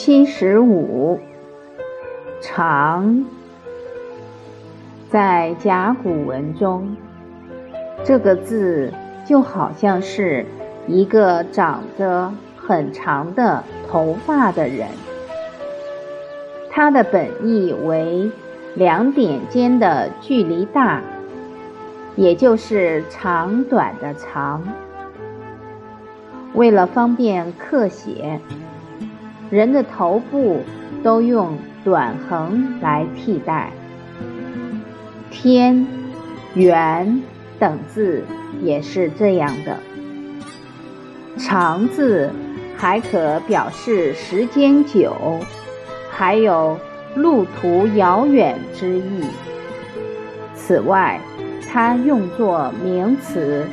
七十五，长，在甲骨文中，这个字就好像是一个长着很长的头发的人。它的本意为两点间的距离大，也就是长短的长。为了方便刻写，人的头部都用短横来替代。天、圆等字也是这样的。长字还可表示时间久，还有路途遥远之意。此外，它用作名词，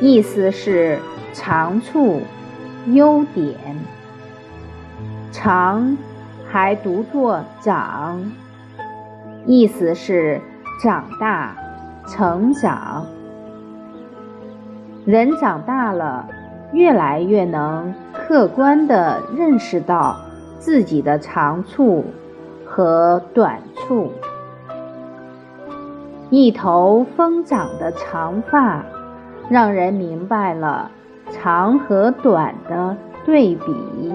意思是。长处、优点，长还读作长，意思是长大、成长。人长大了，越来越能客观地认识到自己的长处和短处。一头疯长的长发，让人明白了。长和短的对比。